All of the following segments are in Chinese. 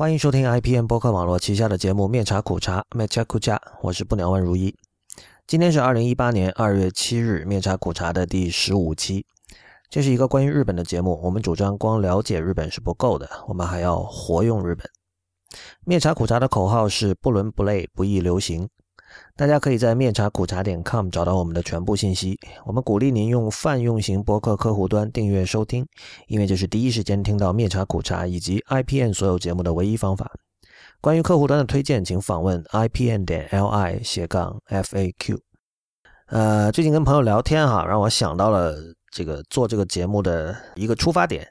欢迎收听 IPN 博客网络旗下的节目《面茶苦茶》麦茶苦茶，我是不鸟万如一。今天是二零一八年二月七日，《面茶苦茶》的第十五期。这是一个关于日本的节目。我们主张光了解日本是不够的，我们还要活用日本。面茶苦茶的口号是不伦不类，不易流行。大家可以在面茶苦茶点 com 找到我们的全部信息。我们鼓励您用泛用型博客客户端订阅收听，因为这是第一时间听到面茶苦茶以及 IPN 所有节目的唯一方法。关于客户端的推荐，请访问 IPN 点 LI 斜杠 FAQ。呃，最近跟朋友聊天哈，让我想到了这个做这个节目的一个出发点，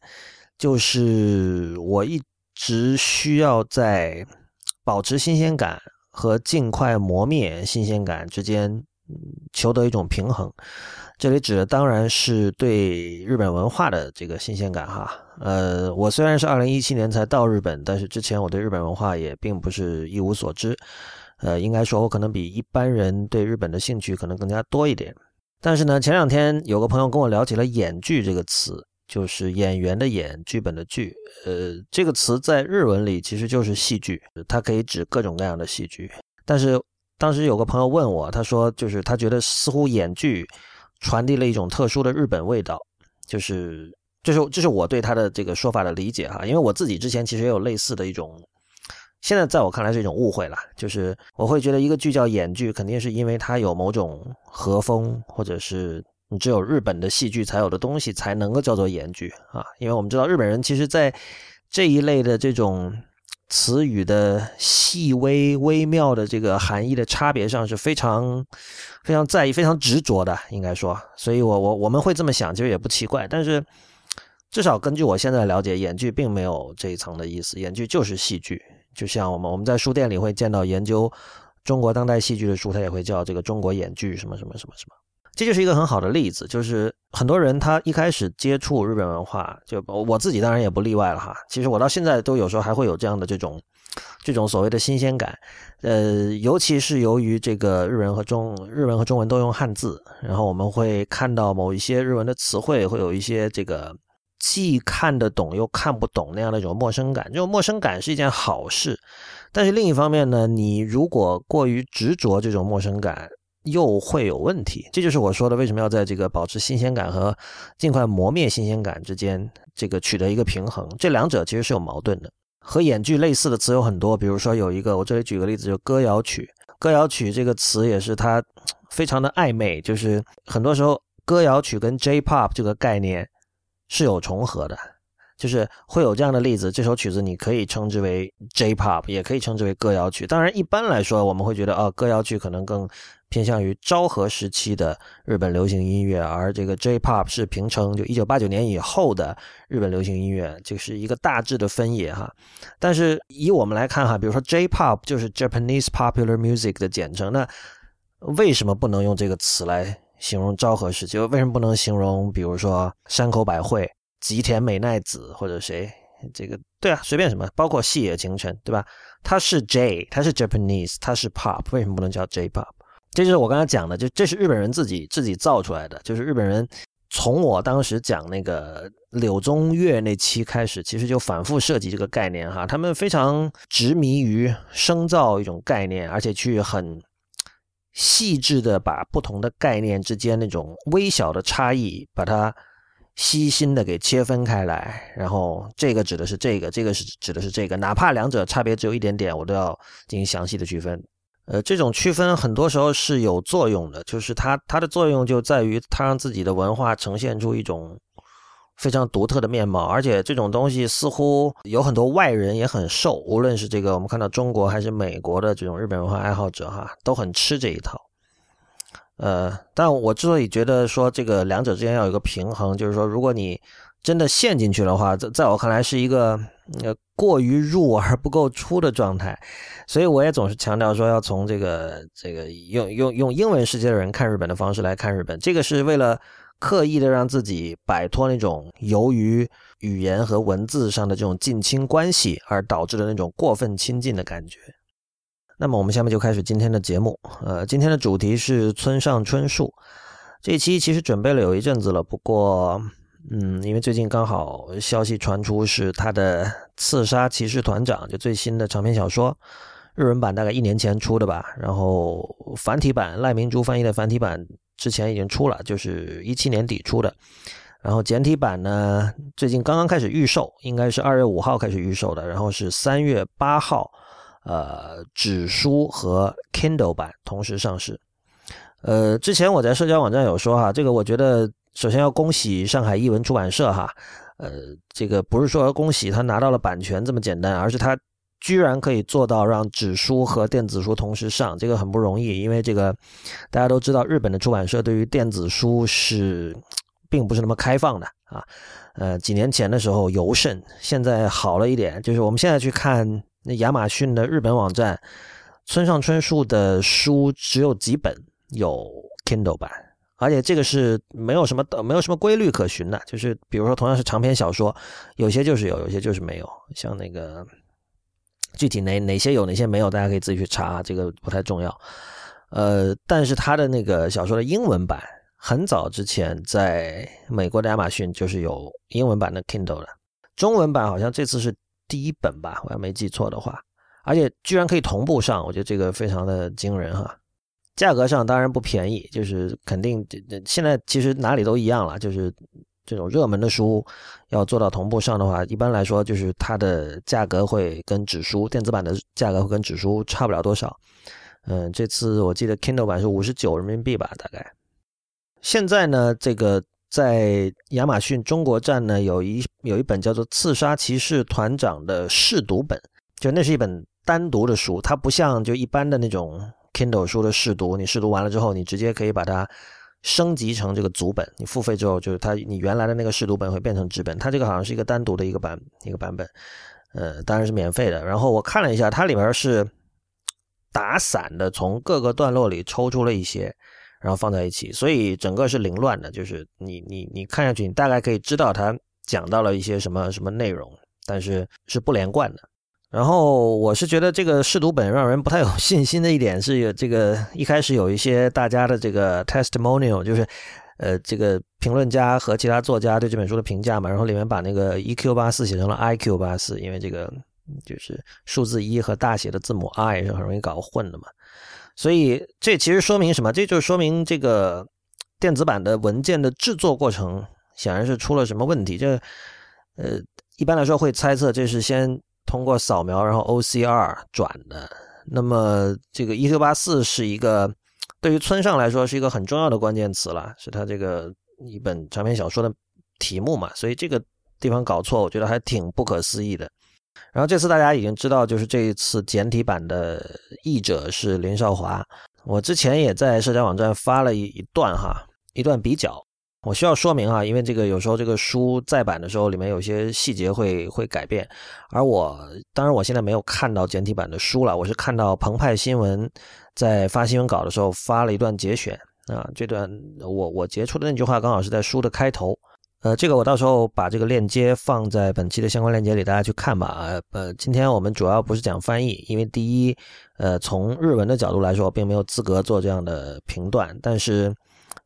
就是我一直需要在保持新鲜感。和尽快磨灭新鲜感之间，求得一种平衡。这里指的当然是对日本文化的这个新鲜感哈。呃，我虽然是二零一七年才到日本，但是之前我对日本文化也并不是一无所知。呃，应该说，我可能比一般人对日本的兴趣可能更加多一点。但是呢，前两天有个朋友跟我聊起了“演剧”这个词。就是演员的演，剧本的剧，呃，这个词在日文里其实就是戏剧，它可以指各种各样的戏剧。但是当时有个朋友问我，他说，就是他觉得似乎演剧传递了一种特殊的日本味道，就是这是这是我对他的这个说法的理解哈，因为我自己之前其实也有类似的一种，现在在我看来是一种误会了，就是我会觉得一个剧叫演剧，肯定是因为它有某种和风或者是。你只有日本的戏剧才有的东西，才能够叫做演剧啊！因为我们知道日本人其实，在这一类的这种词语的细微微妙的这个含义的差别上是非常非常在意、非常执着的，应该说。所以我我我们会这么想，其实也不奇怪。但是至少根据我现在了解，演剧并没有这一层的意思，演剧就是戏剧。就像我们我们在书店里会见到研究中国当代戏剧的书，它也会叫这个中国演剧什么什么什么什么。这就是一个很好的例子，就是很多人他一开始接触日本文化，就我自己当然也不例外了哈。其实我到现在都有时候还会有这样的这种，这种所谓的新鲜感，呃，尤其是由于这个日文和中日文和中文都用汉字，然后我们会看到某一些日文的词汇会有一些这个既看得懂又看不懂那样的一种陌生感。这种陌生感是一件好事，但是另一方面呢，你如果过于执着这种陌生感。又会有问题，这就是我说的，为什么要在这个保持新鲜感和尽快磨灭新鲜感之间，这个取得一个平衡。这两者其实是有矛盾的。和演剧类似的词有很多，比如说有一个，我这里举个例子，就歌谣曲。歌谣曲这个词也是它非常的暧昧，就是很多时候歌谣曲跟 J-pop 这个概念是有重合的，就是会有这样的例子。这首曲子你可以称之为 J-pop，也可以称之为歌谣曲。当然，一般来说我们会觉得，哦，歌谣曲可能更。偏向于昭和时期的日本流行音乐，而这个 J-pop 是平成就一九八九年以后的日本流行音乐，这是一个大致的分野哈。但是以我们来看哈，比如说 J-pop 就是 Japanese Popular Music 的简称，那为什么不能用这个词来形容昭和时期？为什么不能形容比如说山口百惠、吉田美奈子或者谁？这个对啊，随便什么，包括细野晴臣，对吧？它是 J，它是 Japanese，它是 Pop，为什么不能叫 J-pop？这就是我刚才讲的，就这是日本人自己自己造出来的。就是日本人从我当时讲那个柳宗悦那期开始，其实就反复涉及这个概念哈。他们非常执迷于生造一种概念，而且去很细致的把不同的概念之间那种微小的差异，把它细心的给切分开来。然后这个指的是这个，这个是指的是这个，哪怕两者差别只有一点点，我都要进行详细的区分。呃，这种区分很多时候是有作用的，就是它它的作用就在于它让自己的文化呈现出一种非常独特的面貌，而且这种东西似乎有很多外人也很受，无论是这个我们看到中国还是美国的这种日本文化爱好者哈，都很吃这一套。呃，但我之所以觉得说这个两者之间要有一个平衡，就是说如果你真的陷进去的话，在在我看来是一个呃过于入而不够出的状态，所以我也总是强调说要从这个这个用用用英文世界的人看日本的方式来看日本，这个是为了刻意的让自己摆脱那种由于语言和文字上的这种近亲关系而导致的那种过分亲近的感觉。那么我们下面就开始今天的节目，呃，今天的主题是村上春树。这期其实准备了有一阵子了，不过。嗯，因为最近刚好消息传出是他的《刺杀骑士团长》就最新的长篇小说，日文版大概一年前出的吧，然后繁体版赖明珠翻译的繁体版之前已经出了，就是一七年底出的，然后简体版呢最近刚刚开始预售，应该是二月五号开始预售的，然后是三月八号，呃，纸书和 Kindle 版同时上市。呃，之前我在社交网站有说哈，这个我觉得。首先要恭喜上海译文出版社哈，呃，这个不是说恭喜他拿到了版权这么简单，而是他居然可以做到让纸书和电子书同时上，这个很不容易。因为这个大家都知道，日本的出版社对于电子书是并不是那么开放的啊。呃，几年前的时候尤甚，现在好了一点，就是我们现在去看那亚马逊的日本网站，村上春树的书只有几本有 Kindle 版。而且这个是没有什么没有什么规律可循的，就是比如说同样是长篇小说，有些就是有，有些就是没有。像那个具体哪哪些有哪些没有，大家可以自己去查，这个不太重要。呃，但是他的那个小说的英文版，很早之前在美国的亚马逊就是有英文版的 Kindle 的，中文版好像这次是第一本吧，我要没记错的话，而且居然可以同步上，我觉得这个非常的惊人哈。价格上当然不便宜，就是肯定现在其实哪里都一样了，就是这种热门的书要做到同步上的话，一般来说就是它的价格会跟纸书电子版的价格会跟纸书差不了多少。嗯，这次我记得 Kindle 版是五十九人民币吧，大概。现在呢，这个在亚马逊中国站呢有一有一本叫做《刺杀骑士团长》的试读本，就那是一本单独的书，它不像就一般的那种。Kindle 书的试读，你试读完了之后，你直接可以把它升级成这个组本。你付费之后，就是它你原来的那个试读本会变成纸本。它这个好像是一个单独的一个版一个版本，呃，当然是免费的。然后我看了一下，它里面是打散的，从各个段落里抽出了一些，然后放在一起，所以整个是凌乱的。就是你你你看下去，你大概可以知道它讲到了一些什么什么内容，但是是不连贯的。然后我是觉得这个试读本让人不太有信心的一点是，有这个一开始有一些大家的这个 testimonial，就是呃这个评论家和其他作家对这本书的评价嘛，然后里面把那个 EQ 八四写成了 IQ 八四，因为这个就是数字一和大写的字母 I 是很容易搞混的嘛，所以这其实说明什么？这就说明这个电子版的文件的制作过程显然是出了什么问题。这呃一般来说会猜测这是先。通过扫描，然后 OCR 转的。那么这个一六八四是一个对于村上来说是一个很重要的关键词了，是他这个一本长篇小说的题目嘛？所以这个地方搞错，我觉得还挺不可思议的。然后这次大家已经知道，就是这一次简体版的译者是林少华。我之前也在社交网站发了一一段哈，一段比较。我需要说明啊，因为这个有时候这个书再版的时候，里面有些细节会会改变。而我当然我现在没有看到简体版的书了，我是看到澎湃新闻在发新闻稿的时候发了一段节选啊，这段我我截出的那句话刚好是在书的开头。呃，这个我到时候把这个链接放在本期的相关链接里，大家去看吧啊。呃，今天我们主要不是讲翻译，因为第一，呃，从日文的角度来说，并没有资格做这样的评断，但是。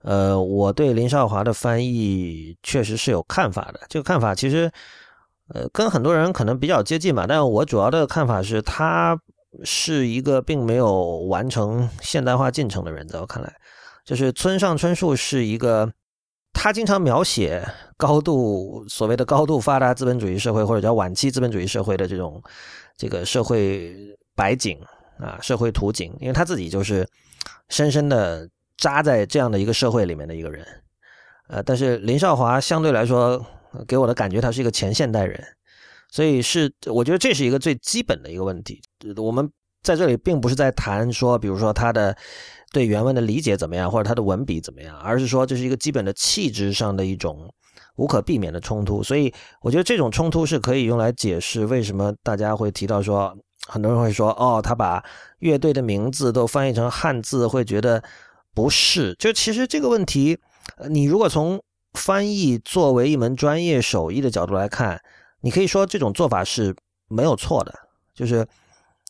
呃，我对林少华的翻译确实是有看法的。这个看法其实，呃，跟很多人可能比较接近吧。但我主要的看法是，他是一个并没有完成现代化进程的人。在我看来，就是村上春树是一个，他经常描写高度所谓的高度发达资本主义社会或者叫晚期资本主义社会的这种这个社会白景啊，社会图景，因为他自己就是深深的。扎在这样的一个社会里面的一个人，呃，但是林少华相对来说给我的感觉，他是一个前现代人，所以是我觉得这是一个最基本的一个问题。我们在这里并不是在谈说，比如说他的对原文的理解怎么样，或者他的文笔怎么样，而是说这是一个基本的气质上的一种无可避免的冲突。所以我觉得这种冲突是可以用来解释为什么大家会提到说，很多人会说，哦，他把乐队的名字都翻译成汉字，会觉得。不是，就其实这个问题，你如果从翻译作为一门专业手艺的角度来看，你可以说这种做法是没有错的。就是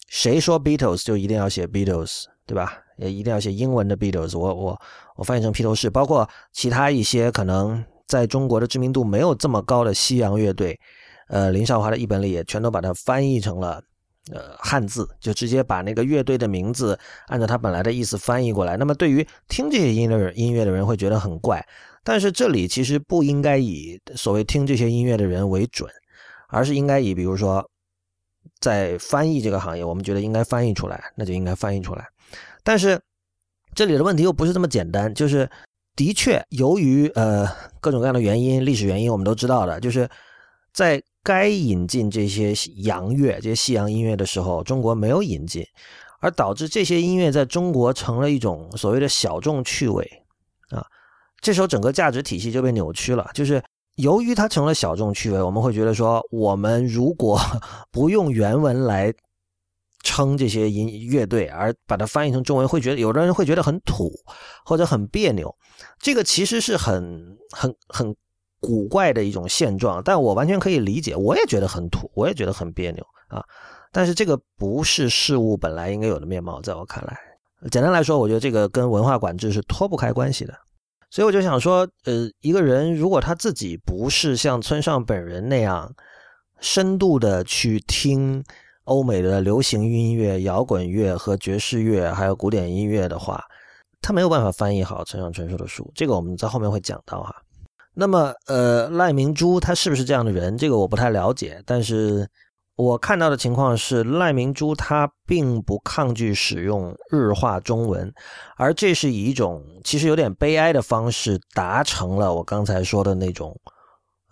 谁说 Beatles 就一定要写 Beatles，对吧？也一定要写英文的 Beatles。我我我翻译成披头士，包括其他一些可能在中国的知名度没有这么高的西洋乐队，呃，林少华的译本里也全都把它翻译成了呃汉字，就直接把那个乐队的名字按照它本来的意思翻译过来。那么对于听这些音乐音乐的人会觉得很怪，但是这里其实不应该以所谓听这些音乐的人为准，而是应该以比如说在翻译这个行业，我们觉得应该翻译出来，那就应该翻译出来。但是这里的问题又不是这么简单，就是。的确，由于呃各种各样的原因，历史原因我们都知道的，就是在该引进这些洋乐、这些西洋音乐的时候，中国没有引进，而导致这些音乐在中国成了一种所谓的小众趣味啊。这时候整个价值体系就被扭曲了，就是由于它成了小众趣味，我们会觉得说，我们如果 不用原文来。称这些音乐队，而把它翻译成中文，会觉得有的人会觉得很土或者很别扭。这个其实是很很很古怪的一种现状，但我完全可以理解，我也觉得很土，我也觉得很别扭啊。但是这个不是事物本来应该有的面貌，在我看来，简单来说，我觉得这个跟文化管制是脱不开关系的。所以我就想说，呃，一个人如果他自己不是像村上本人那样深度的去听。欧美的流行音乐、摇滚乐和爵士乐，还有古典音乐的话，他没有办法翻译好村上春树的书。这个我们在后面会讲到哈。那么，呃，赖明珠他是不是这样的人？这个我不太了解。但是我看到的情况是，赖明珠他并不抗拒使用日化中文，而这是以一种其实有点悲哀的方式达成了我刚才说的那种，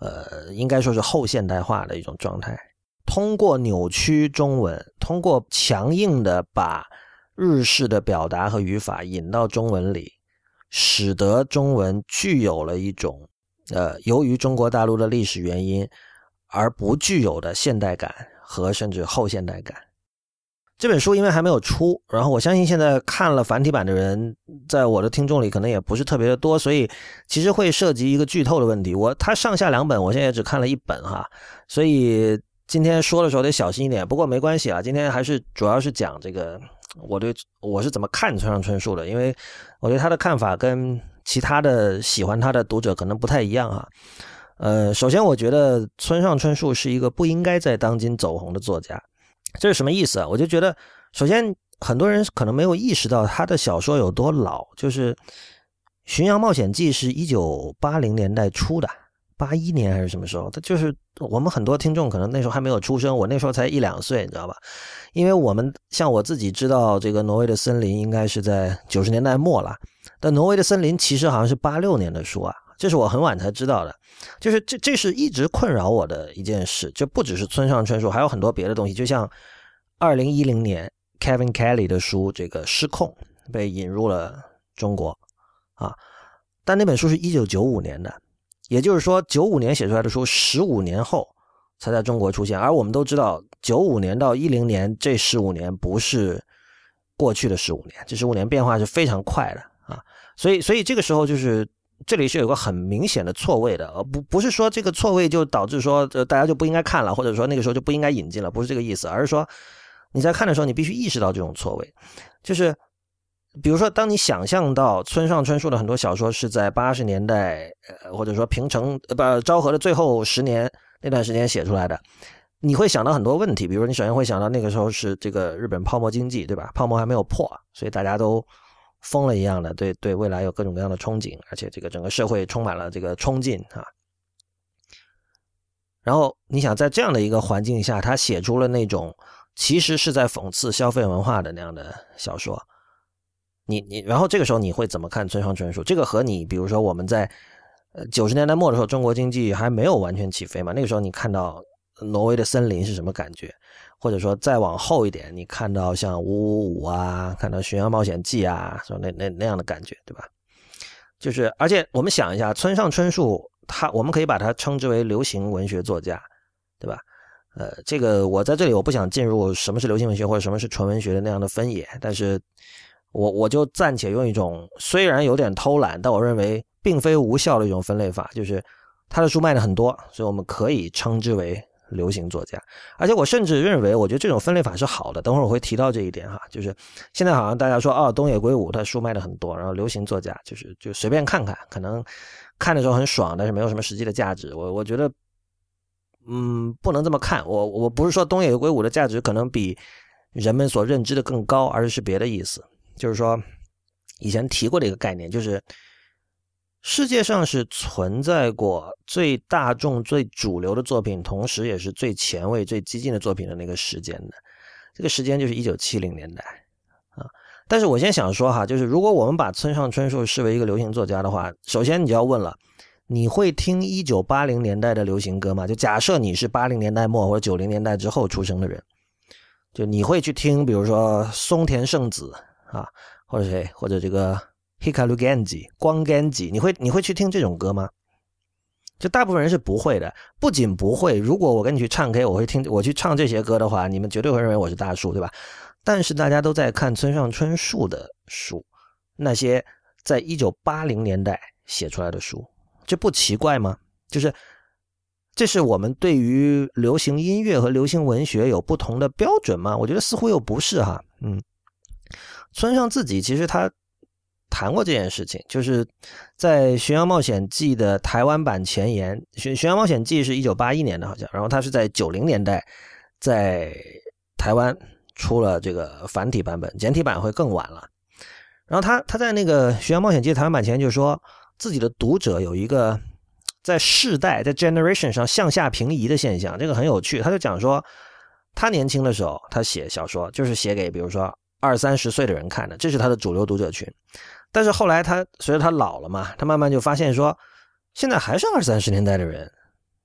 呃，应该说是后现代化的一种状态。通过扭曲中文，通过强硬的把日式的表达和语法引到中文里，使得中文具有了一种呃，由于中国大陆的历史原因而不具有的现代感和甚至后现代感。这本书因为还没有出，然后我相信现在看了繁体版的人，在我的听众里可能也不是特别的多，所以其实会涉及一个剧透的问题。我它上下两本，我现在只看了一本哈，所以。今天说的时候得小心一点，不过没关系啊。今天还是主要是讲这个，我对我是怎么看村上春树的，因为我对他的看法跟其他的喜欢他的读者可能不太一样啊。呃，首先我觉得村上春树是一个不应该在当今走红的作家，这是什么意思啊？我就觉得，首先很多人可能没有意识到他的小说有多老，就是《巡洋冒险记》是一九八零年代初的。八一年还是什么时候？他就是我们很多听众可能那时候还没有出生，我那时候才一两岁，你知道吧？因为我们像我自己知道这个《挪威的森林》应该是在九十年代末了，但《挪威的森林》其实好像是八六年的书啊，这是我很晚才知道的。就是这这是一直困扰我的一件事，就不只是村上春树，还有很多别的东西。就像二零一零年 Kevin Kelly 的书《这个失控》被引入了中国啊，但那本书是一九九五年的。也就是说，九五年写出来的书，十五年后才在中国出现。而我们都知道，九五年到一零年这十五年不是过去的十五年，这十五年变化是非常快的。所以，所以这个时候就是这里是有个很明显的错位的，而不不是说这个错位就导致说呃大家就不应该看了，或者说那个时候就不应该引进了，不是这个意思，而是说你在看的时候，你必须意识到这种错位，就是。比如说，当你想象到村上春树的很多小说是在八十年代，呃，或者说平成呃不昭和的最后十年那段时间写出来的，你会想到很多问题。比如，你首先会想到那个时候是这个日本泡沫经济，对吧？泡沫还没有破，所以大家都疯了一样的，对对未来有各种各样的憧憬，而且这个整个社会充满了这个冲劲啊。然后你想在这样的一个环境下，他写出了那种其实是在讽刺消费文化的那样的小说。你你，然后这个时候你会怎么看村上春树？这个和你，比如说我们在呃九十年代末的时候，中国经济还没有完全起飞嘛？那个时候你看到挪威的森林是什么感觉？或者说再往后一点，你看到像五五五啊，看到《巡洋冒险记》啊，说那那那样的感觉，对吧？就是，而且我们想一下，村上春树他，我们可以把他称之为流行文学作家，对吧？呃，这个我在这里我不想进入什么是流行文学或者什么是纯文学的那样的分野，但是。我我就暂且用一种虽然有点偷懒，但我认为并非无效的一种分类法，就是他的书卖的很多，所以我们可以称之为流行作家。而且我甚至认为，我觉得这种分类法是好的。等会儿我会提到这一点哈，就是现在好像大家说哦，东野圭吾他书卖的很多，然后流行作家就是就随便看看，可能看的时候很爽，但是没有什么实际的价值。我我觉得，嗯，不能这么看。我我不是说东野圭吾的价值可能比人们所认知的更高，而是别的意思。就是说，以前提过的一个概念，就是世界上是存在过最大众、最主流的作品，同时也是最前卫、最激进的作品的那个时间的。这个时间就是一九七零年代啊。但是我先想说哈，就是如果我们把村上春树视为一个流行作家的话，首先你就要问了，你会听一九八零年代的流行歌吗？就假设你是八零年代末或者九零年代之后出生的人，就你会去听，比如说松田圣子啊，或者谁，或者这个 Hikaru Genji 光 Genji，你会你会去听这种歌吗？就大部分人是不会的。不仅不会，如果我跟你去唱 K，我会听我去唱这些歌的话，你们绝对会认为我是大叔，对吧？但是大家都在看村上春树的书，那些在一九八零年代写出来的书，这不奇怪吗？就是，这是我们对于流行音乐和流行文学有不同的标准吗？我觉得似乎又不是哈。嗯，村上自己其实他谈过这件事情，就是在《巡洋冒险记》的台湾版前言，《巡巡洋冒险记》是一九八一年的，好像，然后他是在九零年代在台湾。出了这个繁体版本，简体版会更晚了。然后他他在那个《巡洋冒险记》台湾版前就说自己的读者有一个在世代在 generation 上向下平移的现象，这个很有趣。他就讲说，他年轻的时候他写小说就是写给比如说二三十岁的人看的，这是他的主流读者群。但是后来他随着他老了嘛，他慢慢就发现说，现在还是二三十年代的人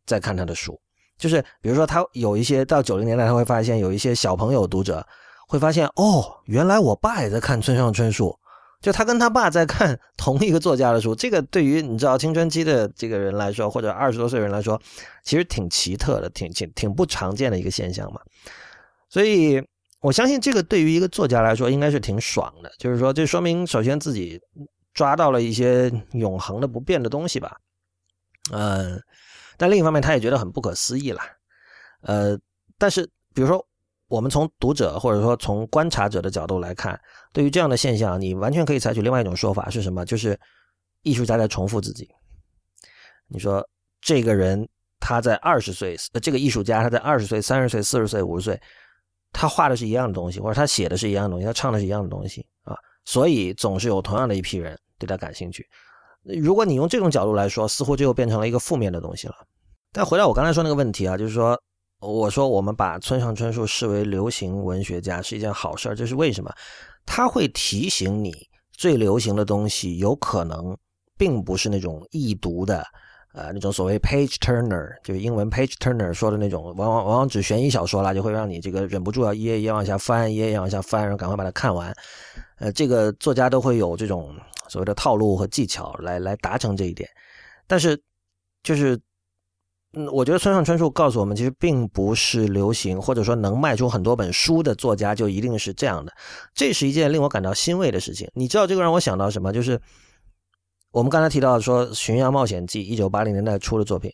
在看他的书。就是比如说，他有一些到九零年代，他会发现有一些小朋友读者会发现，哦，原来我爸也在看村上春树，就他跟他爸在看同一个作家的书。这个对于你知道青春期的这个人来说，或者二十多岁人来说，其实挺奇特的，挺挺挺不常见的一个现象嘛。所以我相信这个对于一个作家来说，应该是挺爽的。就是说，这说明首先自己抓到了一些永恒的不变的东西吧。嗯。但另一方面，他也觉得很不可思议了，呃，但是比如说，我们从读者或者说从观察者的角度来看，对于这样的现象，你完全可以采取另外一种说法是什么？就是艺术家在重复自己。你说这个人他在二十岁，呃这个艺术家他在二十岁、三十岁、四十岁、五十岁，他画的是一样的东西，或者他写的是一样的东西，他唱的是一样的东西啊，所以总是有同样的一批人对他感兴趣。如果你用这种角度来说，似乎就又变成了一个负面的东西了。但回到我刚才说那个问题啊，就是说，我说我们把村上春树视为流行文学家是一件好事，这是为什么？他会提醒你，最流行的东西有可能并不是那种易读的，呃，那种所谓 page turner，就是英文 page turner 说的那种，往往往往指悬疑小说啦，就会让你这个忍不住要一页一页往下翻，一页一页往下翻，然后赶快把它看完。呃，这个作家都会有这种。所谓的套路和技巧来来达成这一点，但是就是，嗯，我觉得村上春树告诉我们，其实并不是流行或者说能卖出很多本书的作家就一定是这样的，这是一件令我感到欣慰的事情。你知道这个让我想到什么？就是我们刚才提到说《巡洋冒险记》一九八零年代出的作品，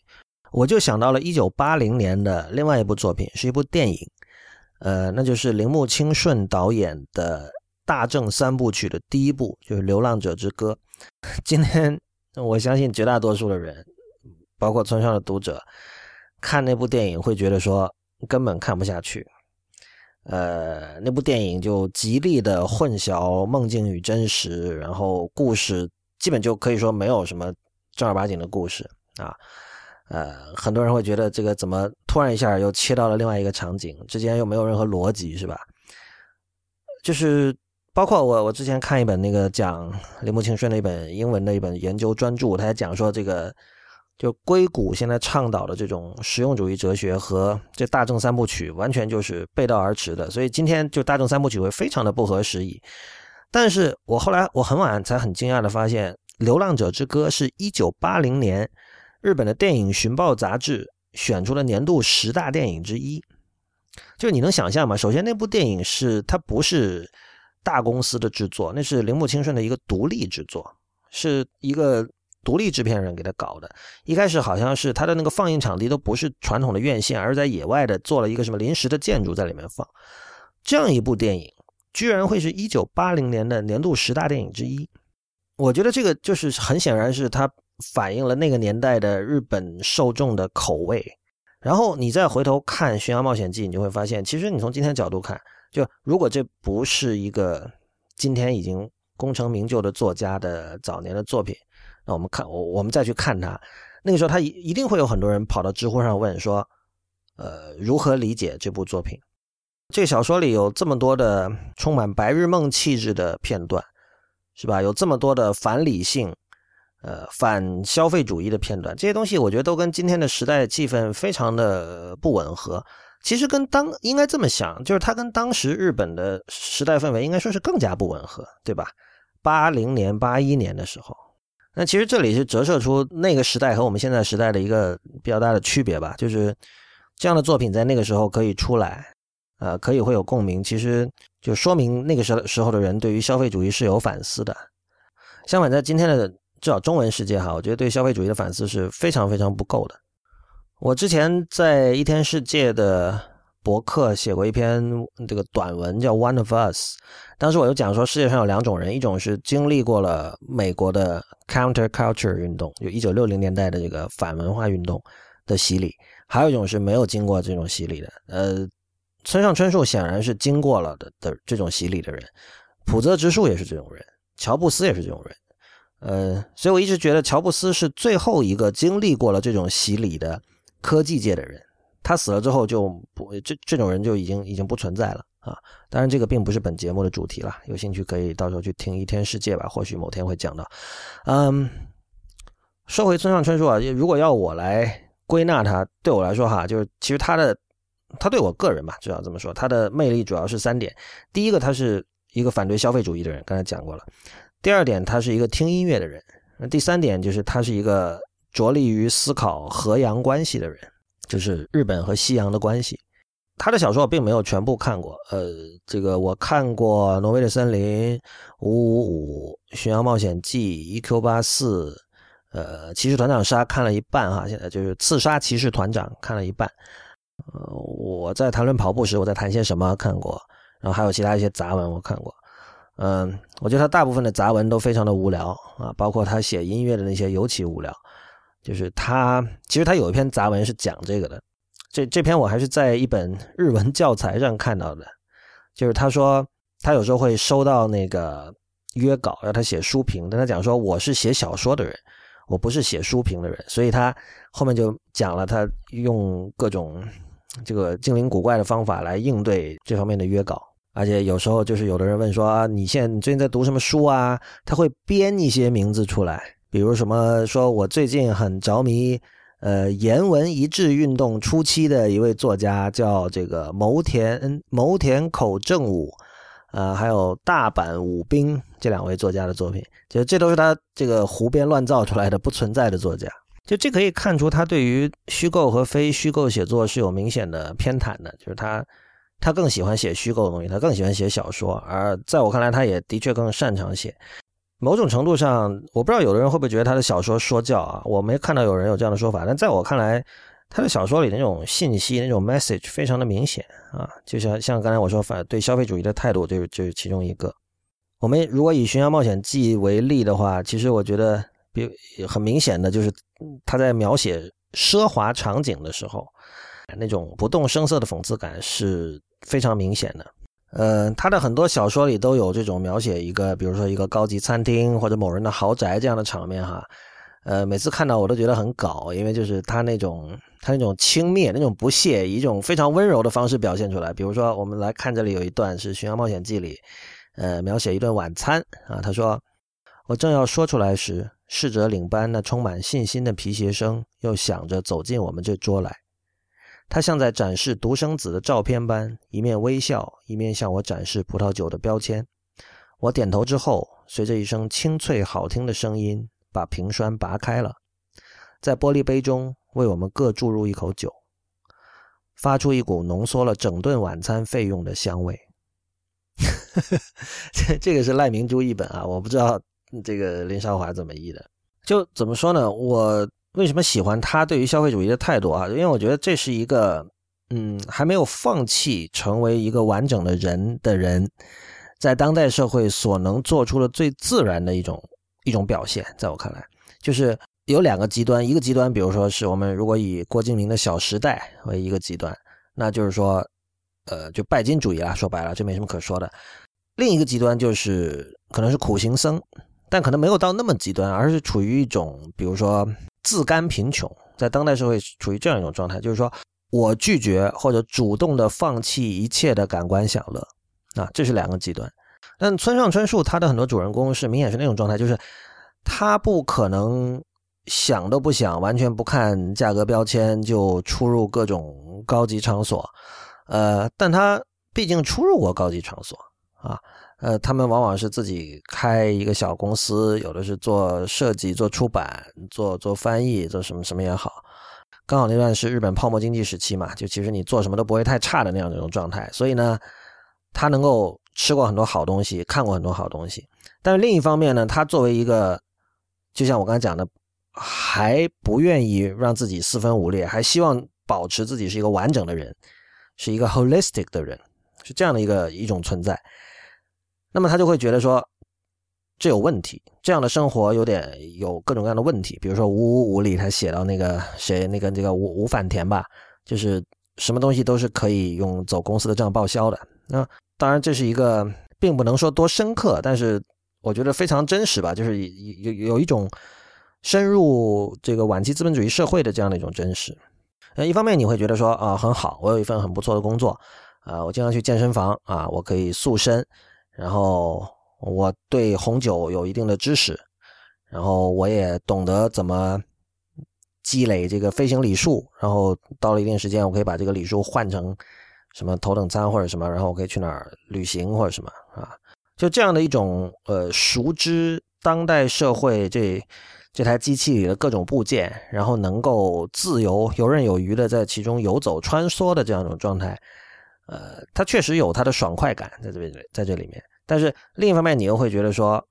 我就想到了一九八零年的另外一部作品，是一部电影，呃，那就是铃木清顺导演的。大正三部曲的第一部就是《流浪者之歌》。今天我相信绝大多数的人，包括村上的读者，看那部电影会觉得说根本看不下去。呃，那部电影就极力的混淆梦境与真实，然后故事基本就可以说没有什么正儿八经的故事啊。呃，很多人会觉得这个怎么突然一下又切到了另外一个场景，之间又没有任何逻辑，是吧？就是。包括我，我之前看一本那个讲铃木清顺的一本英文的一本研究专著，他还讲说这个就硅谷现在倡导的这种实用主义哲学和这大正三部曲完全就是背道而驰的，所以今天就大正三部曲会非常的不合时宜。但是我后来我很晚才很惊讶的发现，《流浪者之歌》是一九八零年日本的电影寻报杂志选出了年度十大电影之一。就你能想象吗？首先那部电影是它不是。大公司的制作，那是铃木清顺的一个独立制作，是一个独立制片人给他搞的。一开始好像是他的那个放映场地都不是传统的院线，而是在野外的做了一个什么临时的建筑在里面放。这样一部电影，居然会是一九八零年的年度十大电影之一。我觉得这个就是很显然是它反映了那个年代的日本受众的口味。然后你再回头看《巡洋冒险记》，你就会发现，其实你从今天角度看，就如果这不是一个今天已经功成名就的作家的早年的作品，那我们看我我们再去看他，那个时候他一一定会有很多人跑到知乎上问说，呃，如何理解这部作品？这个小说里有这么多的充满白日梦气质的片段，是吧？有这么多的反理性。呃，反消费主义的片段，这些东西我觉得都跟今天的时代气氛非常的不吻合。其实跟当应该这么想，就是它跟当时日本的时代氛围应该说是更加不吻合，对吧？八零年、八一年的时候，那其实这里是折射出那个时代和我们现在时代的一个比较大的区别吧。就是这样的作品在那个时候可以出来，呃，可以会有共鸣，其实就说明那个时时候的人对于消费主义是有反思的。相反，在今天的。至少中文世界哈，我觉得对消费主义的反思是非常非常不够的。我之前在一天世界的博客写过一篇这个短文，叫《One of Us》。当时我就讲说，世界上有两种人，一种是经历过了美国的 Counterculture 运动，就一九六零年代的这个反文化运动的洗礼；还有一种是没有经过这种洗礼的。呃，村上春树显然是经过了的的这种洗礼的人，普泽直树也是这种人，乔布斯也是这种人。呃，所以我一直觉得乔布斯是最后一个经历过了这种洗礼的科技界的人。他死了之后就不这这种人就已经已经不存在了啊。当然，这个并不是本节目的主题了。有兴趣可以到时候去听一天世界吧，或许某天会讲到。嗯，说回村上春树啊，如果要我来归纳他，对我来说哈，就是其实他的他对我个人吧，至少这么说，他的魅力主要是三点。第一个，他是一个反对消费主义的人，刚才讲过了。第二点，他是一个听音乐的人；那第三点就是他是一个着力于思考和洋关系的人，就是日本和西洋的关系。他的小说我并没有全部看过，呃，这个我看过《挪威的森林》《五五五》《巡洋冒险记》《E.Q. 八四》呃，《骑士团长杀》看了一半哈，现在就是《刺杀骑士团长》看了一半。呃，我在谈论跑步时我在谈些什么看过，然后还有其他一些杂文我看过。嗯，我觉得他大部分的杂文都非常的无聊啊，包括他写音乐的那些尤其无聊。就是他其实他有一篇杂文是讲这个的，这这篇我还是在一本日文教材上看到的。就是他说他有时候会收到那个约稿，要他写书评，但他讲说我是写小说的人，我不是写书评的人，所以他后面就讲了他用各种这个精灵古怪的方法来应对这方面的约稿。而且有时候就是有的人问说，你现在你最近在读什么书啊？他会编一些名字出来，比如什么说我最近很着迷，呃，言文一致运动初期的一位作家叫这个牟田牟田口正武，呃，还有大阪武兵这两位作家的作品，就这都是他这个胡编乱造出来的不存在的作家。就这可以看出他对于虚构和非虚构写作是有明显的偏袒的，就是他。他更喜欢写虚构的东西，他更喜欢写小说，而在我看来，他也的确更擅长写。某种程度上，我不知道有的人会不会觉得他的小说说教啊？我没看到有人有这样的说法，但在我看来，他的小说里那种信息、那种 message 非常的明显啊，就像像刚才我说反对消费主义的态度，就是就是其中一个。我们如果以《巡洋冒险记》为例的话，其实我觉得比很明显的就是他在描写奢华场景的时候，那种不动声色的讽刺感是。非常明显的，呃，他的很多小说里都有这种描写一个，比如说一个高级餐厅或者某人的豪宅这样的场面哈，呃，每次看到我都觉得很搞，因为就是他那种他那种轻蔑、那种不屑，以一种非常温柔的方式表现出来。比如说，我们来看这里有一段是《巡洋冒险记》里，呃，描写一顿晚餐啊，他说：“我正要说出来时，侍者领班那充满信心的皮鞋声又想着走进我们这桌来。”他像在展示独生子的照片般，一面微笑，一面向我展示葡萄酒的标签。我点头之后，随着一声清脆好听的声音，把瓶栓拔开了，在玻璃杯中为我们各注入一口酒，发出一股浓缩了整顿晚餐费用的香味。这这个是赖明珠一本啊，我不知道这个林少华怎么译的。就怎么说呢？我。为什么喜欢他对于消费主义的态度啊？因为我觉得这是一个，嗯，还没有放弃成为一个完整的人的人，在当代社会所能做出的最自然的一种一种表现。在我看来，就是有两个极端，一个极端，比如说是我们如果以郭敬明的《小时代》为一个极端，那就是说，呃，就拜金主义啦，说白了，这没什么可说的。另一个极端就是可能是苦行僧，但可能没有到那么极端，而是处于一种，比如说自甘贫穷，在当代社会处于这样一种状态，就是说我拒绝或者主动的放弃一切的感官享乐，啊，这是两个极端。但村上春树他的很多主人公是明显是那种状态，就是他不可能想都不想，完全不看价格标签就出入各种高级场所，呃，但他毕竟出入过高级场所。啊，呃，他们往往是自己开一个小公司，有的是做设计、做出版、做做翻译、做什么什么也好。刚好那段是日本泡沫经济时期嘛，就其实你做什么都不会太差的那样一种状态。所以呢，他能够吃过很多好东西，看过很多好东西。但是另一方面呢，他作为一个，就像我刚才讲的，还不愿意让自己四分五裂，还希望保持自己是一个完整的人，是一个 holistic 的人，是这样的一个一种存在。那么他就会觉得说，这有问题，这样的生活有点有各种各样的问题。比如说《五五五》里他写到那个谁，那个这个吴吴反田吧，就是什么东西都是可以用走公司的账报销的。那当然这是一个，并不能说多深刻，但是我觉得非常真实吧，就是有有一种深入这个晚期资本主义社会的这样的一种真实。呃，一方面你会觉得说啊很好，我有一份很不错的工作，啊，我经常去健身房啊，我可以塑身。然后我对红酒有一定的知识，然后我也懂得怎么积累这个飞行礼数，然后到了一定时间，我可以把这个礼数换成什么头等舱或者什么，然后我可以去哪儿旅行或者什么啊，就这样的一种呃熟知当代社会这这台机器里的各种部件，然后能够自由游刃有余的在其中游走穿梭的这样一种状态。呃，它确实有它的爽快感在这边，在这里面。但是另一方面，你又会觉得说，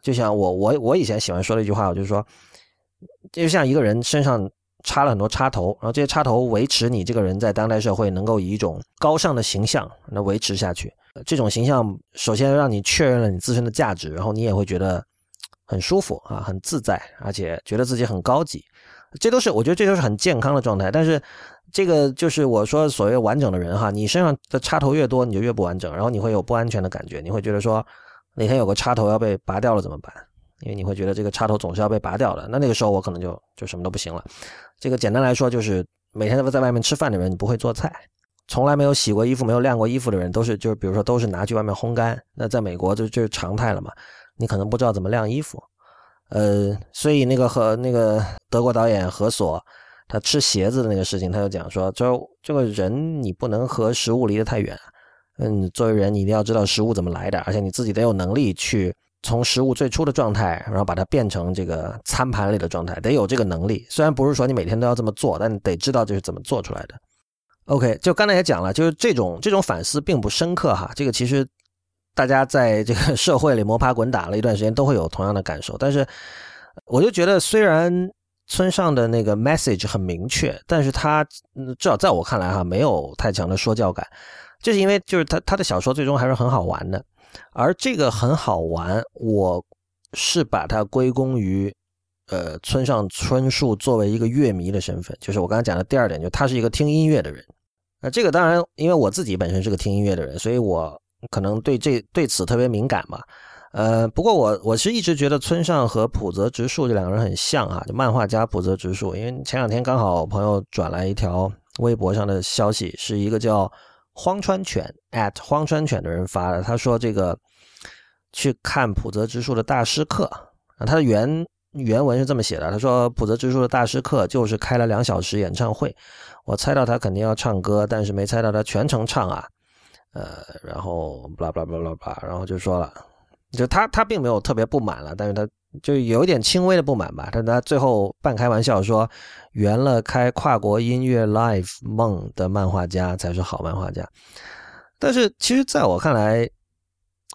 就像我我我以前喜欢说的一句话，我就说，就像一个人身上插了很多插头，然后这些插头维持你这个人在当代社会能够以一种高尚的形象那维持下去。这种形象首先让你确认了你自身的价值，然后你也会觉得很舒服啊，很自在，而且觉得自己很高级。这都是我觉得这都是很健康的状态。但是。这个就是我说所谓完整的人哈，你身上的插头越多，你就越不完整，然后你会有不安全的感觉，你会觉得说哪天有个插头要被拔掉了怎么办？因为你会觉得这个插头总是要被拔掉的，那那个时候我可能就就什么都不行了。这个简单来说就是每天都在外面吃饭的人，你不会做菜，从来没有洗过衣服、没有晾过衣服的人，都是就是比如说都是拿去外面烘干，那在美国就就是常态了嘛。你可能不知道怎么晾衣服，呃，所以那个和那个德国导演何索。他吃鞋子的那个事情，他就讲说：，就这个人你不能和食物离得太远，嗯，作为人你一定要知道食物怎么来的，而且你自己得有能力去从食物最初的状态，然后把它变成这个餐盘里的状态，得有这个能力。虽然不是说你每天都要这么做，但得知道这是怎么做出来的。OK，就刚才也讲了，就是这种这种反思并不深刻哈，这个其实大家在这个社会里摸爬滚打了一段时间都会有同样的感受，但是我就觉得虽然。村上的那个 message 很明确，但是他至少在我看来哈，没有太强的说教感，就是因为就是他他的小说最终还是很好玩的，而这个很好玩，我是把它归功于呃村上春树作为一个乐迷的身份，就是我刚才讲的第二点，就他是一个听音乐的人，那这个当然因为我自己本身是个听音乐的人，所以我可能对这对此特别敏感嘛。呃，不过我我是一直觉得村上和浦泽直树这两个人很像啊，就漫画家浦泽直树。因为前两天刚好朋友转来一条微博上的消息，是一个叫荒川犬 at 荒川犬的人发的。他说这个去看浦泽直树的大师课啊，他的原原文是这么写的：他说浦泽直树的大师课就是开了两小时演唱会，我猜到他肯定要唱歌，但是没猜到他全程唱啊。呃，然后巴拉巴拉巴拉巴拉，然后就说了。就他，他并没有特别不满了，但是他就有一点轻微的不满吧。但他最后半开玩笑说：“圆了开跨国音乐 live 梦的漫画家才是好漫画家。”但是其实在我看来，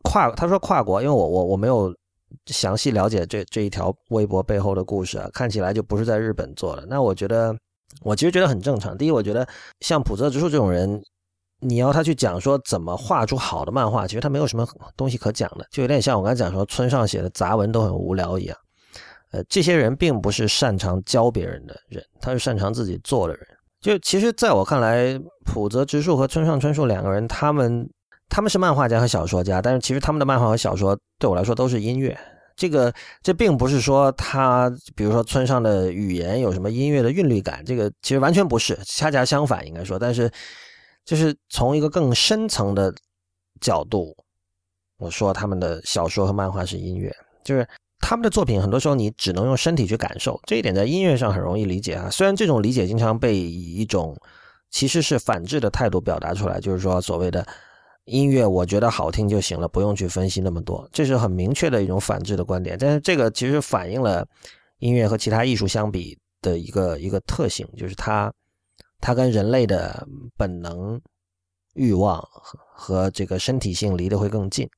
跨他说跨国，因为我我我没有详细了解这这一条微博背后的故事啊，看起来就不是在日本做的。那我觉得，我其实觉得很正常。第一，我觉得像普泽直树这种人。你要他去讲说怎么画出好的漫画，其实他没有什么东西可讲的，就有点像我刚才讲说村上写的杂文都很无聊一样。呃，这些人并不是擅长教别人的人，他是擅长自己做的人。就其实，在我看来，浦泽直树和村上春树两个人，他们他们是漫画家和小说家，但是其实他们的漫画和小说对我来说都是音乐。这个这并不是说他，比如说村上的语言有什么音乐的韵律感，这个其实完全不是，恰恰相反，应该说。但是，就是从一个更深层的角度，我说他们的小说和漫画是音乐，就是他们的作品很多时候你只能用身体去感受，这一点在音乐上很容易理解啊。虽然这种理解经常被以一种其实是反制的态度表达出来，就是说所谓的。音乐我觉得好听就行了，不用去分析那么多，这是很明确的一种反制的观点。但是这个其实反映了音乐和其他艺术相比的一个一个特性，就是它它跟人类的本能、欲望和和这个身体性离得会更近。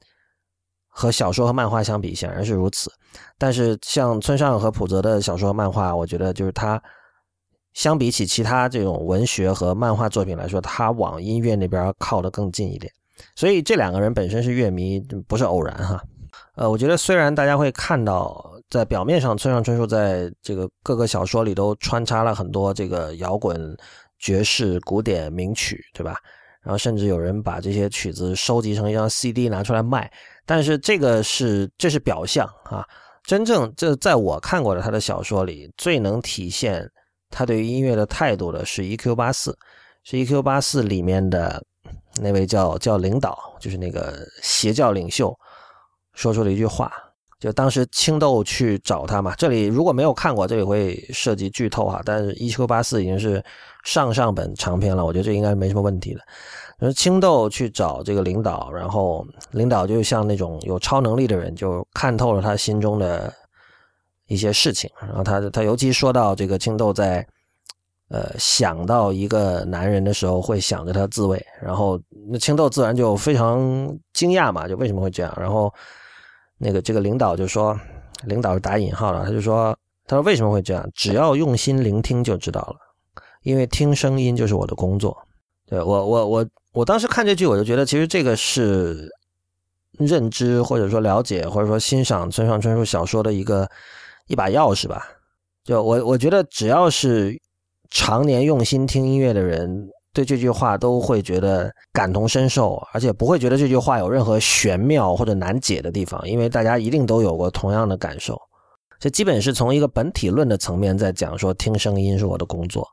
和小说和漫画相比，显然是如此。但是像村上和浦泽的小说、漫画，我觉得就是它相比起其他这种文学和漫画作品来说，它往音乐那边靠得更近一点。所以这两个人本身是乐迷，不是偶然哈。呃，我觉得虽然大家会看到，在表面上村上春树在这个各个小说里都穿插了很多这个摇滚、爵士、古典名曲，对吧？然后甚至有人把这些曲子收集成一张 CD 拿出来卖，但是这个是这是表象啊。真正这在我看过的他的小说里，最能体现他对于音乐的态度的是《E.Q. 八四》，是《E.Q. 八四》里面的。那位叫叫领导，就是那个邪教领袖，说出了一句话。就当时青豆去找他嘛，这里如果没有看过，这里会涉及剧透哈。但是《一九八四》已经是上上本长篇了，我觉得这应该没什么问题的。然后青豆去找这个领导，然后领导就像那种有超能力的人，就看透了他心中的一些事情。然后他他尤其说到这个青豆在。呃，想到一个男人的时候，会想着他自慰，然后那青豆自然就非常惊讶嘛，就为什么会这样？然后那个这个领导就说，领导是打引号的，他就说，他说为什么会这样？只要用心聆听就知道了，因为听声音就是我的工作。对我，我，我，我当时看这句，我就觉得其实这个是认知或者说了解或者说欣赏村上春树小说的一个一把钥匙吧。就我，我觉得只要是。常年用心听音乐的人，对这句话都会觉得感同身受，而且不会觉得这句话有任何玄妙或者难解的地方，因为大家一定都有过同样的感受。这基本是从一个本体论的层面在讲，说听声音是我的工作，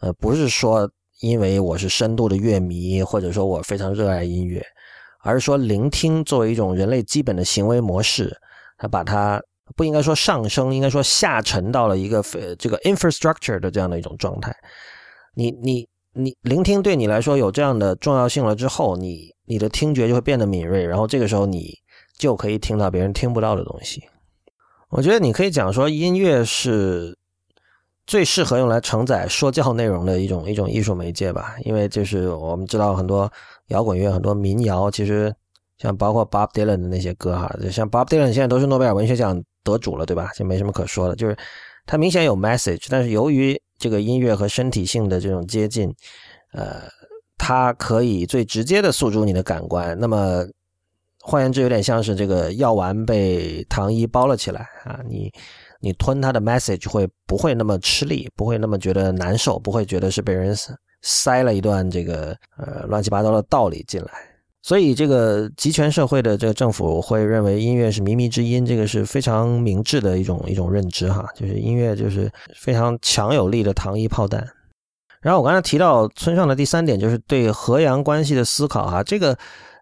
呃，不是说因为我是深度的乐迷，或者说我非常热爱音乐，而是说聆听作为一种人类基本的行为模式，他把它。不应该说上升，应该说下沉到了一个这个 infrastructure 的这样的一种状态。你你你聆听对你来说有这样的重要性了之后，你你的听觉就会变得敏锐，然后这个时候你就可以听到别人听不到的东西。我觉得你可以讲说，音乐是最适合用来承载说教内容的一种一种艺术媒介吧，因为就是我们知道很多摇滚乐、很多民谣，其实像包括 Bob Dylan 的那些歌哈，就像 Bob Dylan 现在都是诺贝尔文学奖。得主了，对吧？就没什么可说的，就是他明显有 message，但是由于这个音乐和身体性的这种接近，呃，它可以最直接的诉诸你的感官。那么换言之，有点像是这个药丸被糖衣包了起来啊，你你吞它的 message 会不会那么吃力？不会那么觉得难受？不会觉得是被人塞了一段这个呃乱七八糟的道理进来？所以，这个集权社会的这个政府会认为音乐是靡靡之音，这个是非常明智的一种一种认知哈，就是音乐就是非常强有力的糖衣炮弹。然后我刚才提到村上的第三点，就是对河洋关系的思考哈，这个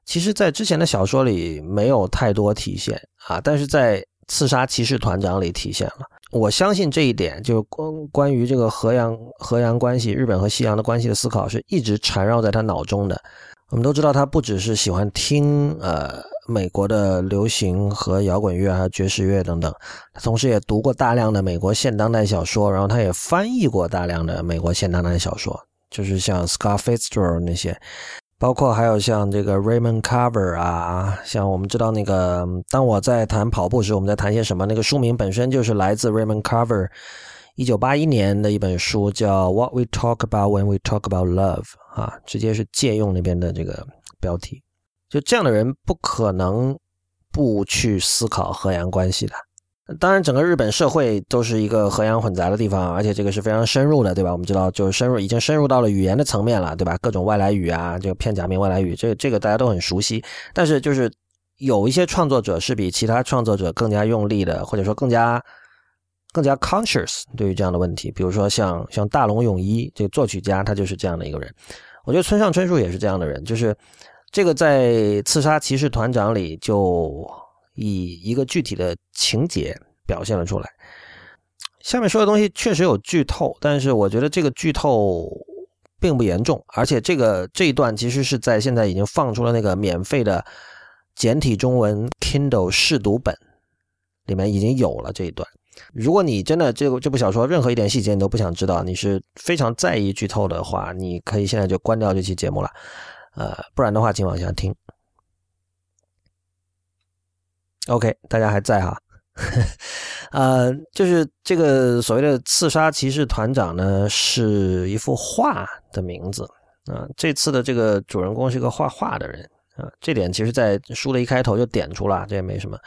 其实在之前的小说里没有太多体现啊，但是在《刺杀骑士团长》里体现了。我相信这一点，就是关关于这个河洋河洋关系、日本和西洋的关系的思考，是一直缠绕在他脑中的。我们都知道，他不只是喜欢听呃美国的流行和摇滚乐，还有爵士乐等等。他同时也读过大量的美国现当代小说，然后他也翻译过大量的美国现当代小说，就是像 Scott Fitzgerald 那些，包括还有像这个 Raymond Carver 啊，像我们知道那个，当我在谈跑步时，我们在谈些什么？那个书名本身就是来自 Raymond Carver。一九八一年的一本书叫《What We Talk About When We Talk About Love》啊，直接是借用那边的这个标题。就这样的人不可能不去思考和洋关系的。当然，整个日本社会都是一个和洋混杂的地方，而且这个是非常深入的，对吧？我们知道，就是深入，已经深入到了语言的层面了，对吧？各种外来语啊，这个片假名外来语，这个这个大家都很熟悉。但是，就是有一些创作者是比其他创作者更加用力的，或者说更加更加 conscious 对于这样的问题。比如说，像像大龙泳一这个作曲家，他就是这样的一个人。我觉得村上春树也是这样的人，就是这个在《刺杀骑士团长》里就。以一个具体的情节表现了出来。下面说的东西确实有剧透，但是我觉得这个剧透并不严重，而且这个这一段其实是在现在已经放出了那个免费的简体中文 Kindle 试读本里面已经有了这一段。如果你真的这个这部小说任何一点细节你都不想知道，你是非常在意剧透的话，你可以现在就关掉这期节目了。呃，不然的话，请往下听。OK，大家还在哈，呃，就是这个所谓的刺杀骑士团长呢，是一幅画的名字啊。这次的这个主人公是个画画的人啊，这点其实在书的一开头就点出了，这也没什么。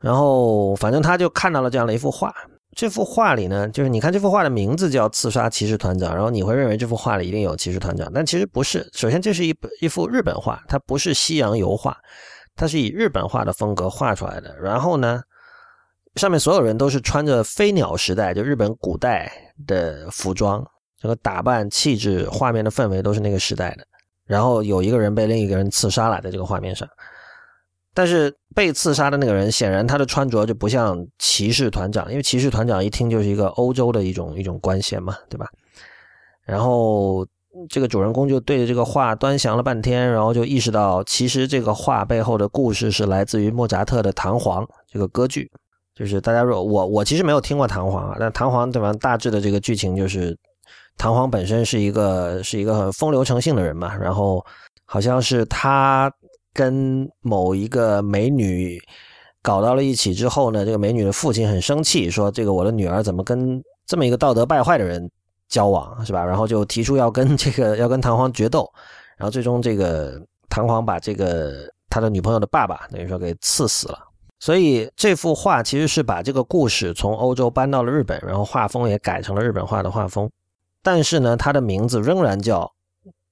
然后反正他就看到了这样的一幅画，这幅画里呢，就是你看这幅画的名字叫刺杀骑士团长，然后你会认为这幅画里一定有骑士团长，但其实不是。首先，这是一本一幅日本画，它不是西洋油画。它是以日本画的风格画出来的，然后呢，上面所有人都是穿着飞鸟时代就日本古代的服装，这个打扮、气质、画面的氛围都是那个时代的。然后有一个人被另一个人刺杀了，在这个画面上，但是被刺杀的那个人显然他的穿着就不像骑士团长，因为骑士团长一听就是一个欧洲的一种一种官衔嘛，对吧？然后。这个主人公就对着这个画端详了半天，然后就意识到，其实这个画背后的故事是来自于莫扎特的《弹簧》这个歌剧。就是大家若我我其实没有听过《弹簧》啊，但《弹簧》对吧？大致的这个剧情就是，弹簧本身是一个是一个很风流成性的人嘛，然后好像是他跟某一个美女搞到了一起之后呢，这个美女的父亲很生气，说这个我的女儿怎么跟这么一个道德败坏的人。交往是吧？然后就提出要跟 这个要跟弹簧决斗，然后最终这个弹簧把这个他的女朋友的爸爸等于说给刺死了。所以这幅画其实是把这个故事从欧洲搬到了日本，然后画风也改成了日本画的画风。但是呢，他的名字仍然叫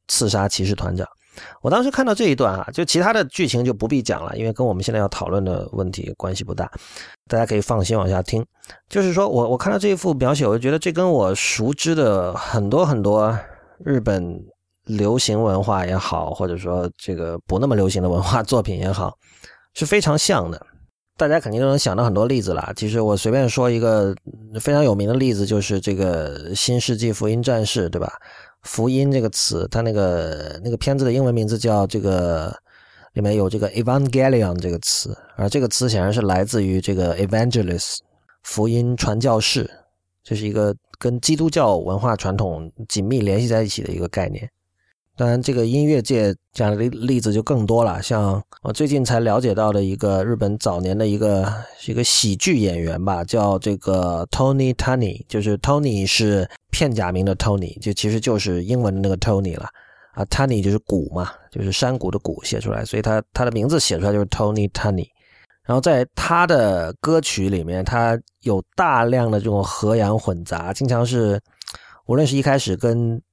刺杀骑士团长。我当时看到这一段啊，就其他的剧情就不必讲了，因为跟我们现在要讨论的问题关系不大，大家可以放心往下听。就是说我我看到这一幅描写，我就觉得这跟我熟知的很多很多日本流行文化也好，或者说这个不那么流行的文化作品也好，是非常像的。大家肯定都能想到很多例子了。其实我随便说一个非常有名的例子，就是这个《新世纪福音战士》，对吧？福音这个词，它那个那个片子的英文名字叫这个，里面有这个 Evangelion 这个词，而这个词显然是来自于这个 Evangelist 福音传教士，这是一个跟基督教文化传统紧密联系在一起的一个概念。当然，这个音乐界讲的例例子就更多了，像我最近才了解到的一个日本早年的一个一个喜剧演员吧，叫这个 Tony Tani，就是 Tony 是片假名的 Tony，就其实就是英文的那个 Tony 了啊，Tani 就是谷嘛，就是山谷的谷写出来，所以他他的名字写出来就是 Tony Tani。然后在他的歌曲里面，他有大量的这种和洋混杂，经常是无论是一开始跟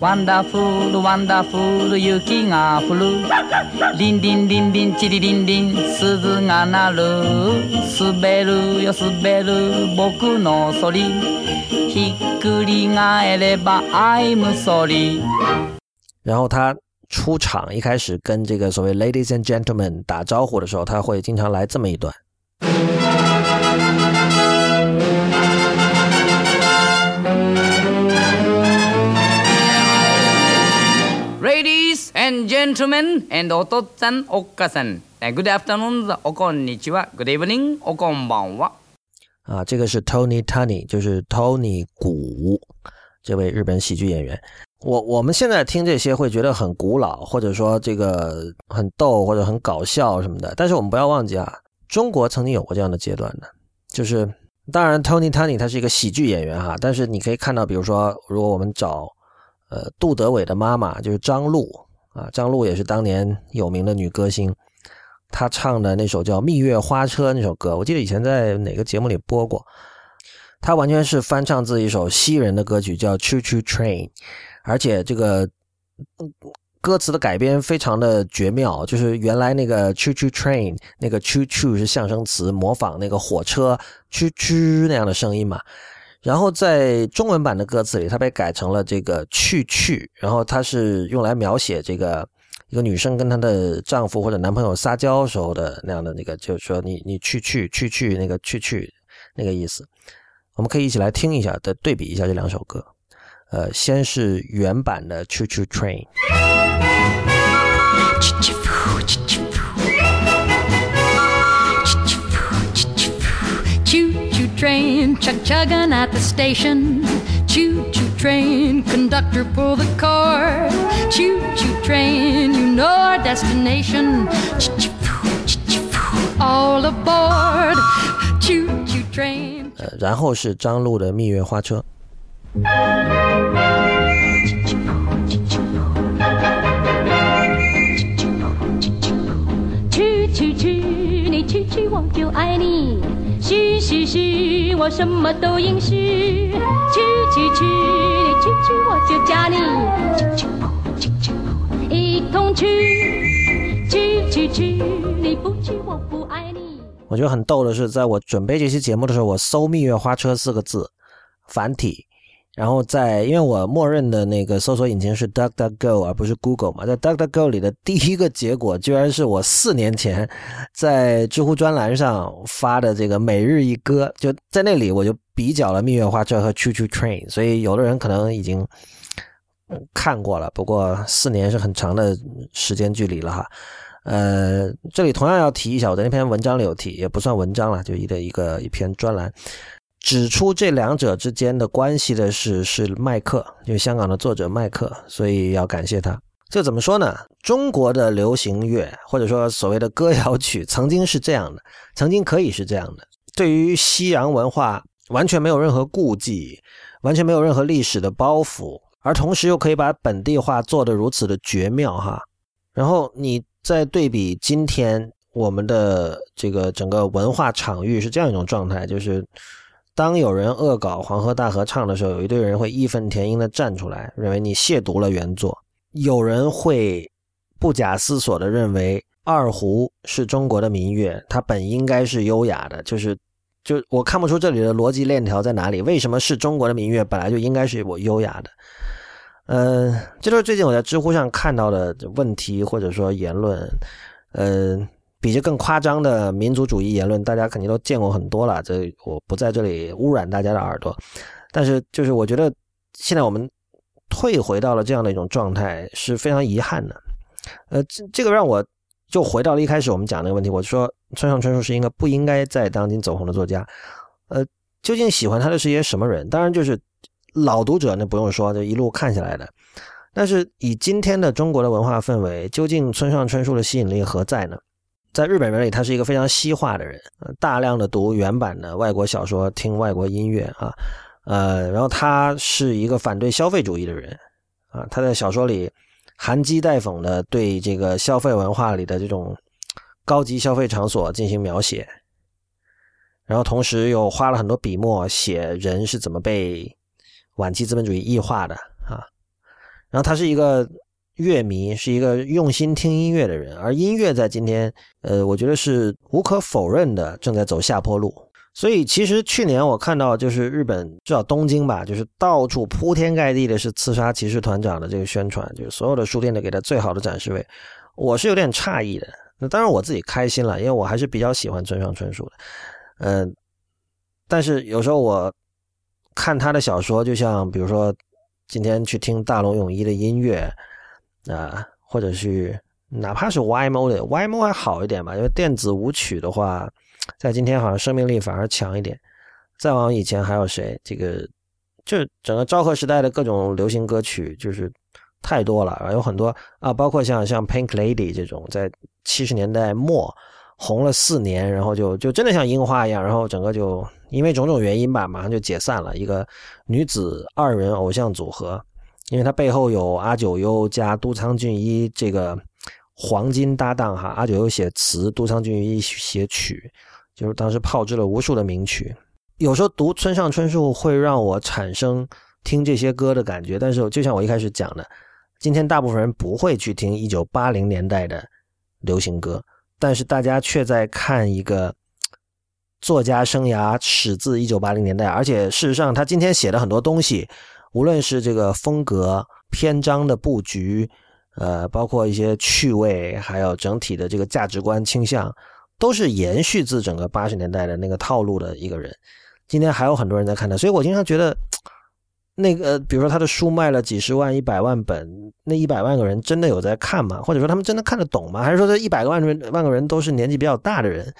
Wonderful, wonderful 雪が降るリンリンリンリンチリリンリン鈴が鳴る滑るよ滑る僕のそりひっくり返れば I'm sorry 然后他出场一开始跟这个所谓 ladies and gentlemen 打招呼的时候，他会经常来这么一段。 and gentlemen and お父さんお母さん Good afternoon おこんにちは Good evening おこんばんは啊，这个是 Tony Tani，就是 Tony 谷。 这位日本喜剧演员。我我们现在听这些会觉得很古老，或者说这个很逗或者很搞笑什么的。但是我们不要忘记啊，中国曾经有过这样的阶段的，就是当然 Tony Tony 他是一个喜剧演员哈，但是你可以看到，比如说如果我们找呃杜德伟的妈妈就是张璐 啊，张璐也是当年有名的女歌星，她唱的那首叫《蜜月花车》那首歌，我记得以前在哪个节目里播过，她完全是翻唱自一首西人的歌曲叫《Choo Choo Train》。而且这个歌词的改编非常的绝妙，就是原来那个 choo choo train 那个 choo choo 是象声词，模仿那个火车 choo choo 那样的声音嘛。然后在中文版的歌词里，它被改成了这个去去，然后它是用来描写这个一个女生跟她的丈夫或者男朋友撒娇时候的那样的那个，就是说你你去去去去那个去去那个意思。我们可以一起来听一下，再对比一下这两首歌。呃，先是原版的《Choo Choo Train》。Train, chugging station. Choo choo train, conductor pull the cord. Choo choo train, you know our destination. All aboard, choo choo train. 呃，然后是张璐的《蜜月花车》。去去去，你去去我就爱你。 去去去，我什么都应许。去去去，你去去我就嫁你。去去跑，去去跑一同去，去去去，你不去我不爱你。我觉得很逗的是，在我准备这期节目的时候，我搜“蜜月花车”四个字，繁体。然后在，因为我默认的那个搜索引擎是 DuckDuckGo 而不是 Google 嘛，在 DuckDuckGo 里的第一个结果居然是我四年前在知乎专栏上发的这个每日一歌，就在那里我就比较了蜜月花车和 Choo Choo Train，所以有的人可能已经看过了，不过四年是很长的时间距离了哈。呃，这里同样要提一下，我在那篇文章里有提，也不算文章了，就一个一个一篇专栏。指出这两者之间的关系的是是麦克，就是香港的作者麦克，所以要感谢他。这怎么说呢？中国的流行乐或者说所谓的歌谣曲，曾经是这样的，曾经可以是这样的。对于西洋文化完全没有任何顾忌，完全没有任何历史的包袱，而同时又可以把本地化做得如此的绝妙哈。然后你再对比今天我们的这个整个文化场域是这样一种状态，就是。当有人恶搞《黄河大合唱》的时候，有一堆人会义愤填膺地站出来，认为你亵渎了原作；有人会不假思索地认为二胡是中国的民乐，它本应该是优雅的。就是，就我看不出这里的逻辑链条在哪里。为什么是中国的民乐，本来就应该是我优雅的？嗯，这就是最近我在知乎上看到的问题或者说言论。嗯。比这更夸张的民族主义言论，大家肯定都见过很多了。这我不在这里污染大家的耳朵，但是就是我觉得现在我们退回到了这样的一种状态是非常遗憾的。呃，这这个让我就回到了一开始我们讲那个问题，我说村上春树是一个不应该在当今走红的作家。呃，究竟喜欢他的是一些什么人？当然就是老读者，那不用说，就一路看下来的。但是以今天的中国的文化氛围，究竟村上春树的吸引力何在呢？在日本人里，他是一个非常西化的人，大量的读原版的外国小说，听外国音乐啊，呃，然后他是一个反对消费主义的人啊，他在小说里含讥带讽的对这个消费文化里的这种高级消费场所进行描写，然后同时又花了很多笔墨写人是怎么被晚期资本主义异化的啊，然后他是一个。乐迷是一个用心听音乐的人，而音乐在今天，呃，我觉得是无可否认的正在走下坡路。所以，其实去年我看到，就是日本至少东京吧，就是到处铺天盖地的是刺杀骑士团长的这个宣传，就是所有的书店都给他最好的展示位。我是有点诧异的。那当然我自己开心了，因为我还是比较喜欢村上春树的。嗯，但是有时候我看他的小说，就像比如说今天去听大龙泳衣的音乐。啊，或者是哪怕是 YMO 的 YMO 还好一点吧，因为电子舞曲的话，在今天好像生命力反而强一点。再往以前还有谁？这个就整个昭和时代的各种流行歌曲，就是太多了，有很多啊，包括像像 Pink Lady 这种，在七十年代末红了四年，然后就就真的像樱花一样，然后整个就因为种种原因吧，马上就解散了。一个女子二人偶像组合，因为他背后有阿九优加都仓俊一这个黄金搭档哈，阿九优写词，都仓俊一写曲，就是当时炮制了无数的名曲。有时候读村上春树会让我产生听这些歌的感觉，但是就像我一开始讲的，今天大部分人不会去听一九八零年代的流行歌，但是大家却在看一个作家生涯始自一九八零年代，而且事实上他今天写的很多东西，无论是这个风格、篇章的布局，呃，包括一些趣味，还有整体的这个价值观倾向，都是延续自整个八十年代的那个套路的一个人。今天还有很多人在看他，所以我经常觉得，那个比如说他的书卖了几十万、一百万本，那一百万个人真的有在看吗？或者说他们真的看得懂吗？还是说这一百个万万个人都是年纪比较大的人？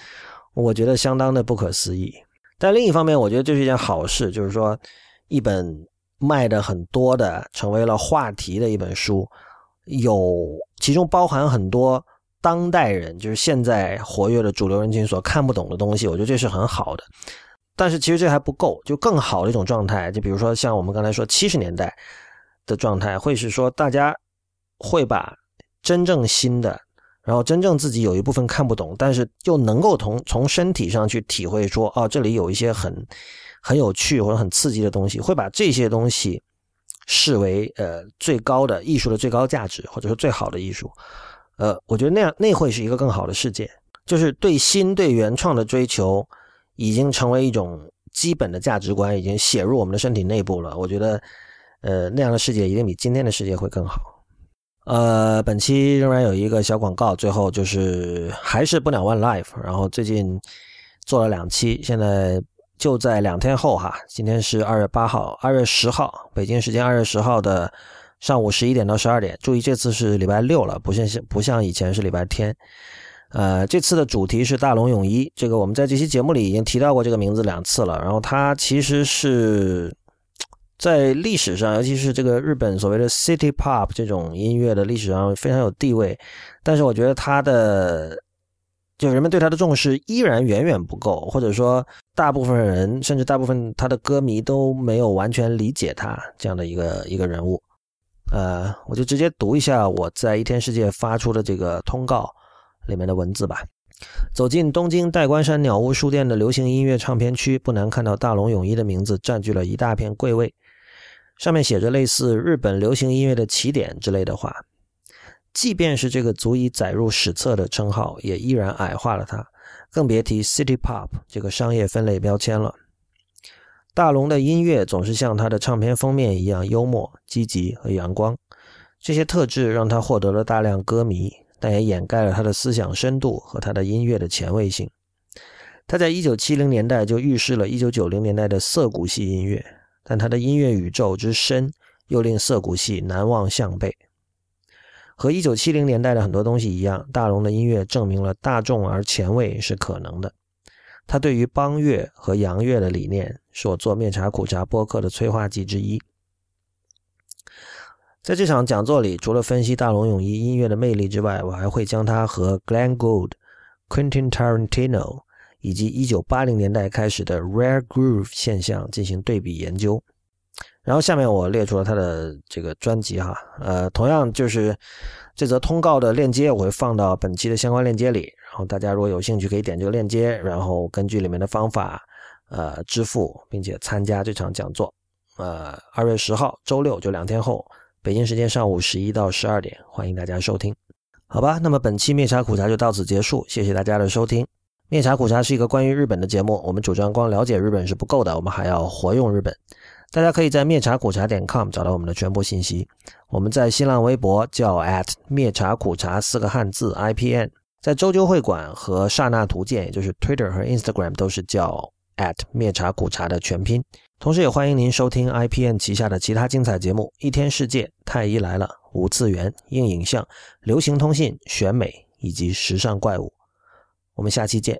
我觉得相当的不可思议。但另一方面，我觉得这是一件好事，就是说一本卖的很多的、成为了话题的一本书，有其中包含很多当代人，就是现在活跃的主流人群所看不懂的东西，我觉得这是很好的。但是其实这还不够，就更好的一种状态，就比如说像我们刚才说七十年代的状态，会是说大家会把真正新的，然后真正自己有一部分看不懂，但是又能够从从身体上去体会说，哦，这里有一些很很有趣或者很刺激的东西，会把这些东西视为呃最高的艺术的最高价值，或者说最好的艺术。呃，我觉得那样那会是一个更好的世界，就是对新对原创的追求。已经成为一种基本的价值观，已经写入我们的身体内部了。我觉得，呃，那样的世界一定比今天的世界会更好。呃，本期仍然有一个小广告，最后就是还是不鸟 One Life。然后最近做了两期，现在就在两天后哈，今天是二月八号，二月十号，北京时间二月十号的上午十一点到十二点。注意，这次是礼拜六了，不像不像以前是礼拜天。呃，这次的主题是大龙泳衣，这个我们在这期节目里已经提到过这个名字两次了。然后它其实是在历史上，尤其是这个日本所谓的 City Pop 这种音乐的历史上非常有地位。但是我觉得它的，就人们对它的重视依然远远不够，或者说大部分人甚至大部分他的歌迷都没有完全理解他这样的一个一个人物。呃，我就直接读一下我在一天世界发出的这个通告。里面的文字吧。走进东京代官山鸟屋书店的流行音乐唱片区，不难看到大龙泳衣的名字占据了一大片柜位，上面写着类似“日本流行音乐的起点”之类的话。即便是这个足以载入史册的称号，也依然矮化了他，更别提 City Pop 这个商业分类标签了。大龙的音乐总是像他的唱片封面一样幽默、积极和阳光，这些特质让他获得了大量歌迷。但也掩盖了他的思想深度和他的音乐的前卫性。他在1970年代就预示了1990年代的涩谷系音乐，但他的音乐宇宙之深又令涩谷系难望向背。和1970年代的很多东西一样，大龙的音乐证明了大众而前卫是可能的。他对于邦乐和洋乐的理念，是我做面茶苦茶播客的催化剂之一。在这场讲座里，除了分析大龙泳衣音乐的魅力之外，我还会将它和 Glenn Gould、Quentin Tarantino 以及1980年代开始的 Rare Groove 现象进行对比研究。然后下面我列出了他的这个专辑哈，呃，同样就是这则通告的链接我会放到本期的相关链接里，然后大家如果有兴趣可以点这个链接，然后根据里面的方法呃支付，并且参加这场讲座。呃，二月十号周六就两天后。北京时间上午十一到十二点，欢迎大家收听。好吧，那么本期灭茶苦茶就到此结束，谢谢大家的收听。灭茶苦茶是一个关于日本的节目，我们主张光了解日本是不够的，我们还要活用日本。大家可以在灭茶苦茶点 com 找到我们的全部信息。我们在新浪微博叫 at 灭茶苦茶四个汉字 IPN，在周究会馆和刹那图鉴，也就是 Twitter 和 Instagram 都是叫 at 灭茶苦茶的全拼。同时，也欢迎您收听 IPN 旗下的其他精彩节目：一天世界、太医来了、五次元、硬影像、流行通信、选美以及时尚怪物。我们下期见。